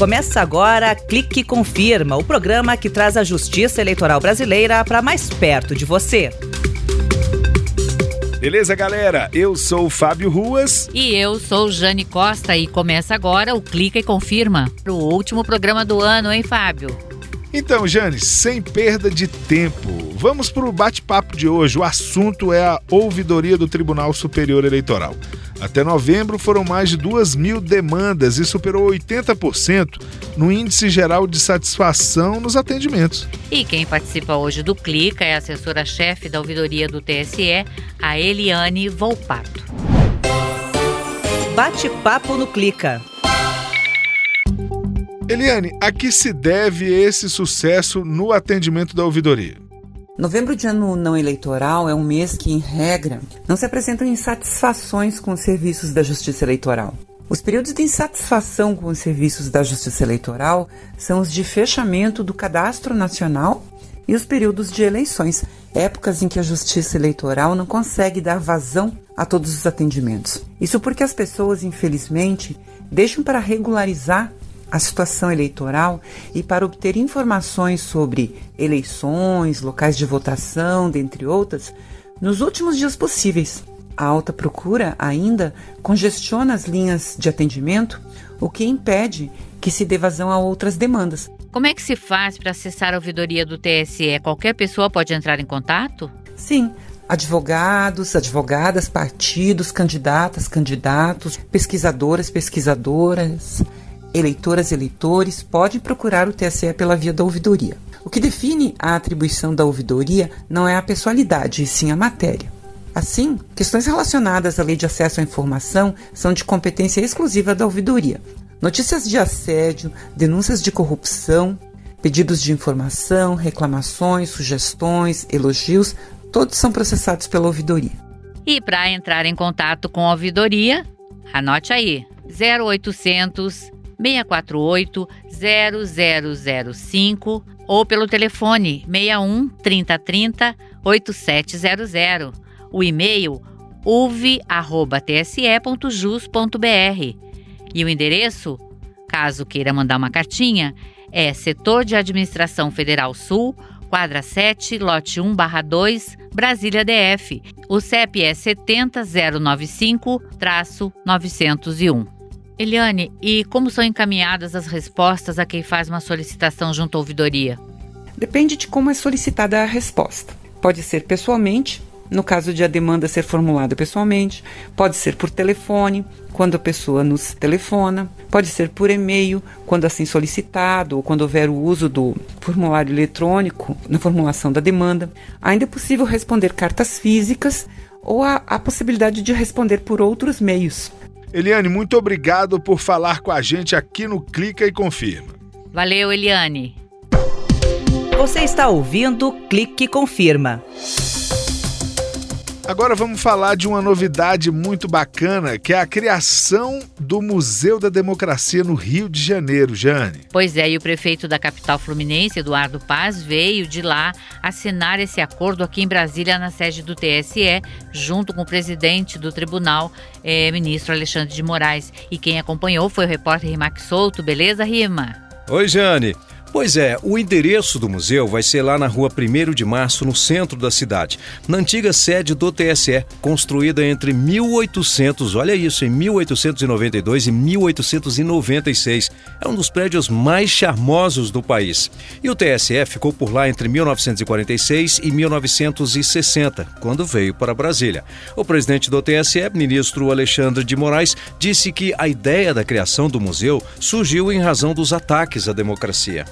Começa agora Clique Confirma, o programa que traz a justiça eleitoral brasileira para mais perto de você. Beleza, galera? Eu sou o Fábio Ruas. E eu sou Jane Costa e começa agora o Clica e Confirma, o último programa do ano, hein, Fábio? Então, Jane, sem perda de tempo, vamos para o bate-papo de hoje. O assunto é a ouvidoria do Tribunal Superior Eleitoral. Até novembro foram mais de 2 mil demandas e superou 80% no índice geral de satisfação nos atendimentos. E quem participa hoje do Clica é a assessora-chefe da ouvidoria do TSE, a Eliane Volpato. Bate-papo no Clica. Eliane, a que se deve esse sucesso no atendimento da ouvidoria? Novembro de ano não eleitoral é um mês que, em regra, não se apresentam insatisfações com os serviços da Justiça Eleitoral. Os períodos de insatisfação com os serviços da Justiça Eleitoral são os de fechamento do Cadastro Nacional e os períodos de eleições, épocas em que a Justiça Eleitoral não consegue dar vazão a todos os atendimentos. Isso porque as pessoas, infelizmente, deixam para regularizar a situação eleitoral e para obter informações sobre eleições, locais de votação, dentre outras, nos últimos dias possíveis. A alta procura ainda congestiona as linhas de atendimento, o que impede que se dê vazão a outras demandas. Como é que se faz para acessar a ouvidoria do TSE? Qualquer pessoa pode entrar em contato? Sim, advogados, advogadas, partidos, candidatas, candidatos, pesquisadoras, pesquisadoras, eleitoras e eleitores podem procurar o TSE pela via da ouvidoria. O que define a atribuição da ouvidoria não é a pessoalidade, e sim a matéria. Assim, questões relacionadas à lei de acesso à informação são de competência exclusiva da ouvidoria. Notícias de assédio, denúncias de corrupção, pedidos de informação, reclamações, sugestões, elogios, todos são processados pela ouvidoria. E para entrar em contato com a ouvidoria, anote aí: 0800 648 0005 ou pelo telefone 61 3030 8700. O e-mail uve@tse.jus.br e o endereço, caso queira mandar uma cartinha, é Setor de Administração Federal Sul, quadra 7, lote 1 barra 2, Brasília DF. O CEP é 70095-901. Eliane, e como são encaminhadas as respostas a quem faz uma solicitação junto à ouvidoria? Depende de como é solicitada a resposta. Pode ser pessoalmente, no caso de a demanda ser formulada pessoalmente, pode ser por telefone, quando a pessoa nos telefona, pode ser por e-mail, quando assim solicitado, ou quando houver o uso do formulário eletrônico na formulação da demanda. Ainda é possível responder cartas físicas ou a, a possibilidade de responder por outros meios, Eliane, muito obrigado por falar com a gente aqui no Clica e Confirma. Valeu, Eliane. Você está ouvindo Clique e Confirma. Agora vamos falar de uma novidade muito bacana, que é a criação do Museu da Democracia no Rio de Janeiro, Jane. Pois é, e o prefeito da capital fluminense, Eduardo Paz, veio de lá assinar esse acordo aqui em Brasília, na sede do TSE, junto com o presidente do tribunal, eh, ministro Alexandre de Moraes. E quem acompanhou foi o repórter Rimac Souto. Beleza, Rima? Oi, Jane. Pois é, o endereço do museu vai ser lá na rua 1 de Março, no centro da cidade, na antiga sede do TSE, construída entre 1800, olha isso, em 1892 e 1896. É um dos prédios mais charmosos do país. E o TSE ficou por lá entre 1946 e 1960, quando veio para Brasília. O presidente do TSE, ministro Alexandre de Moraes, disse que a ideia da criação do museu surgiu em razão dos ataques à democracia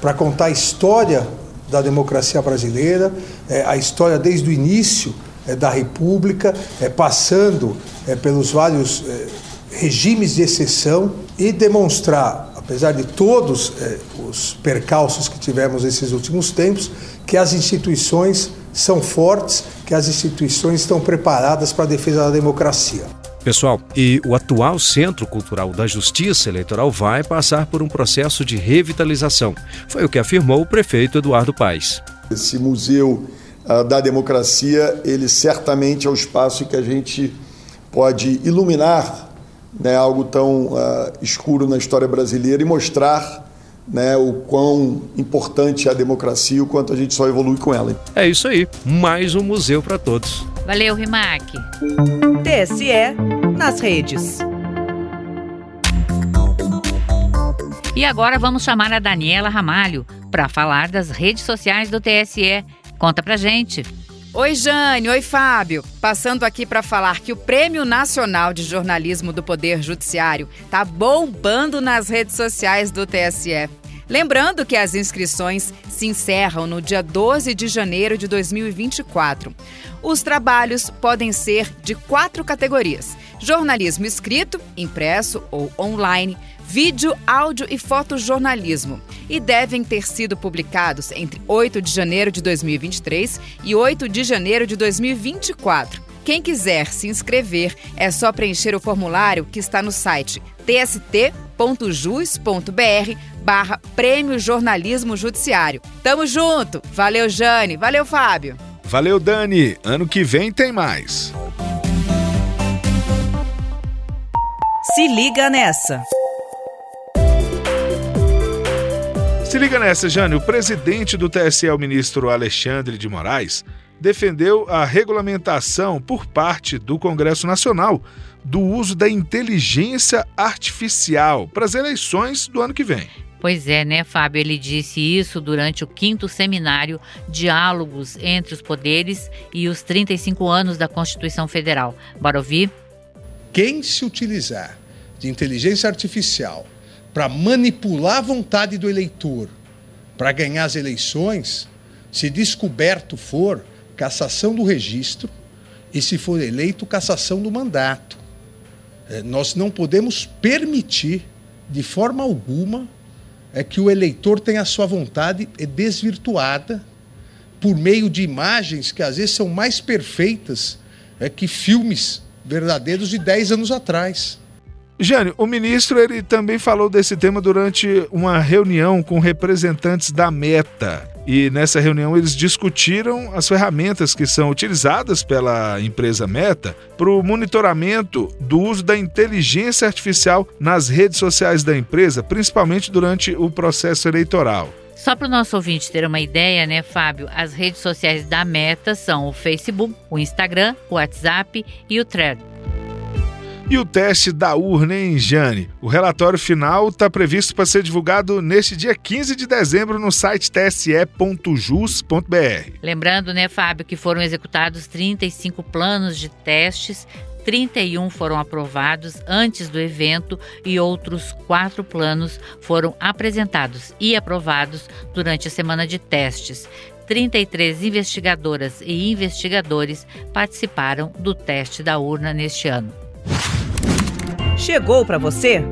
para contar a história da democracia brasileira, é, a história desde o início é, da República, é, passando é, pelos vários é, regimes de exceção e demonstrar, apesar de todos é, os percalços que tivemos nesses últimos tempos, que as instituições são fortes, que as instituições estão preparadas para a defesa da democracia. Pessoal, e o atual Centro Cultural da Justiça Eleitoral vai passar por um processo de revitalização. Foi o que afirmou o prefeito Eduardo Paes. Esse museu uh, da democracia, ele certamente é o espaço em que a gente pode iluminar né, algo tão uh, escuro na história brasileira e mostrar né, o quão importante é a democracia, o quanto a gente só evolui com ela. É isso aí, mais um museu para todos. Valeu, Rimac. TSE nas redes. E agora vamos chamar a Daniela Ramalho para falar das redes sociais do TSE. Conta pra gente. Oi, Jane. Oi, Fábio. Passando aqui para falar que o Prêmio Nacional de Jornalismo do Poder Judiciário tá bombando nas redes sociais do TSE. Lembrando que as inscrições se encerram no dia 12 de janeiro de 2024. Os trabalhos podem ser de quatro categorias: jornalismo escrito, impresso ou online, vídeo, áudio e fotojornalismo e devem ter sido publicados entre 8 de janeiro de 2023 e 8 de janeiro de 2024. Quem quiser se inscrever é só preencher o formulário que está no site tst.jus.br barra Prêmio Jornalismo Judiciário. Tamo junto! Valeu, Jane! Valeu, Fábio! Valeu, Dani! Ano que vem tem mais! Se liga nessa! Se liga nessa, Jane. O presidente do TSE, o ministro Alexandre de Moraes, defendeu a regulamentação por parte do Congresso Nacional do uso da inteligência artificial para as eleições do ano que vem. Pois é, né, Fábio? Ele disse isso durante o quinto seminário Diálogos entre os Poderes e os 35 anos da Constituição Federal. Bora ouvir? Quem se utilizar de inteligência artificial para manipular a vontade do eleitor para ganhar as eleições, se descoberto for, cassação do registro e, se for eleito, cassação do mandato. É, nós não podemos permitir, de forma alguma, é que o eleitor tenha a sua vontade desvirtuada por meio de imagens que às vezes são mais perfeitas é, que filmes verdadeiros de 10 anos atrás. Jânio, o ministro ele também falou desse tema durante uma reunião com representantes da Meta. E nessa reunião eles discutiram as ferramentas que são utilizadas pela empresa Meta para o monitoramento do uso da inteligência artificial nas redes sociais da empresa, principalmente durante o processo eleitoral. Só para o nosso ouvinte ter uma ideia, né, Fábio? As redes sociais da Meta são o Facebook, o Instagram, o WhatsApp e o Thread. E o teste da urna, hein, Jane? O relatório final está previsto para ser divulgado neste dia 15 de dezembro no site tse.jus.br. Lembrando, né, Fábio, que foram executados 35 planos de testes 31 foram aprovados antes do evento e outros quatro planos foram apresentados e aprovados durante a semana de testes. 33 investigadoras e investigadores participaram do teste da urna neste ano. Chegou para você?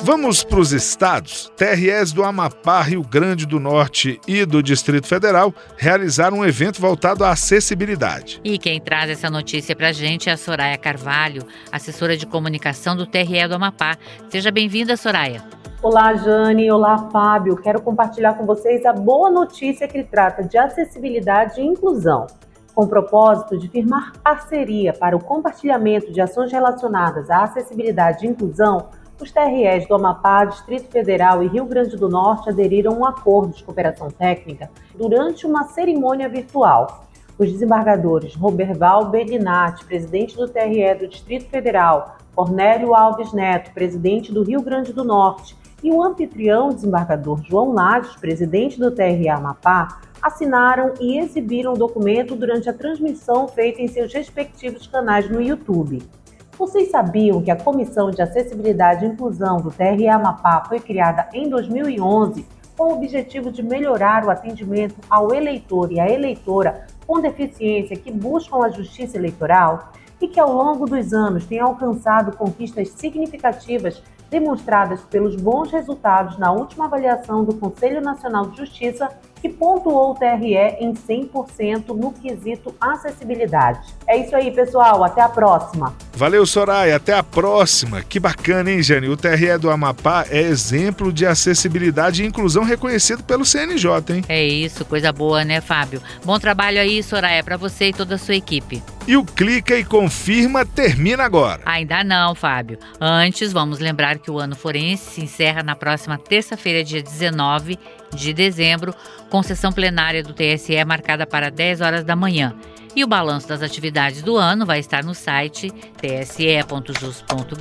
Vamos para os estados. TREs do Amapá, Rio Grande do Norte e do Distrito Federal realizaram um evento voltado à acessibilidade. E quem traz essa notícia para a gente é a Soraya Carvalho, assessora de comunicação do TRE do Amapá. Seja bem-vinda, Soraya. Olá, Jane. Olá, Fábio. Quero compartilhar com vocês a boa notícia que trata de acessibilidade e inclusão com o propósito de firmar parceria para o compartilhamento de ações relacionadas à acessibilidade e inclusão, os TREs do Amapá, Distrito Federal e Rio Grande do Norte aderiram a um acordo de cooperação técnica durante uma cerimônia virtual. Os desembargadores Roberval Bedinati, presidente do TRE do Distrito Federal, Cornélio Alves Neto, presidente do Rio Grande do Norte, e o anfitrião desembargador João Lages, presidente do TRE Amapá, assinaram e exibiram o documento durante a transmissão feita em seus respectivos canais no YouTube. Vocês sabiam que a Comissão de Acessibilidade e Inclusão do TRE Amapá foi criada em 2011 com o objetivo de melhorar o atendimento ao eleitor e à eleitora com deficiência que buscam a justiça eleitoral e que ao longo dos anos tem alcançado conquistas significativas demonstradas pelos bons resultados na última avaliação do Conselho Nacional de Justiça e pontuou o TRE em 100% no quesito acessibilidade. É isso aí, pessoal. Até a próxima. Valeu, Soraya. Até a próxima. Que bacana, hein, Jane? O TRE do Amapá é exemplo de acessibilidade e inclusão reconhecido pelo CNJ, hein? É isso, coisa boa, né, Fábio? Bom trabalho aí, Soraya, para você e toda a sua equipe. E o Clica e Confirma termina agora. Ainda não, Fábio. Antes, vamos lembrar que o ano forense se encerra na próxima terça-feira, dia 19 de dezembro, com sessão plenária do TSE marcada para 10 horas da manhã. E o balanço das atividades do ano vai estar no site tse.jus.br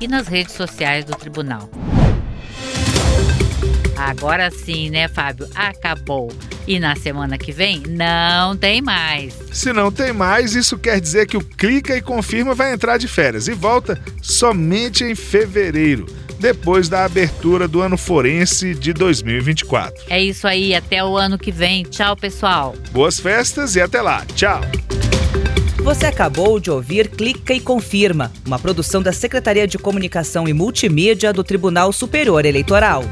e nas redes sociais do tribunal. Agora sim, né, Fábio? Acabou. E na semana que vem não tem mais. Se não tem mais, isso quer dizer que o Clica e Confirma vai entrar de férias e volta somente em fevereiro depois da abertura do ano forense de 2024. É isso aí, até o ano que vem. Tchau, pessoal. Boas festas e até lá. Tchau. Você acabou de ouvir Clica e Confirma, uma produção da Secretaria de Comunicação e Multimídia do Tribunal Superior Eleitoral.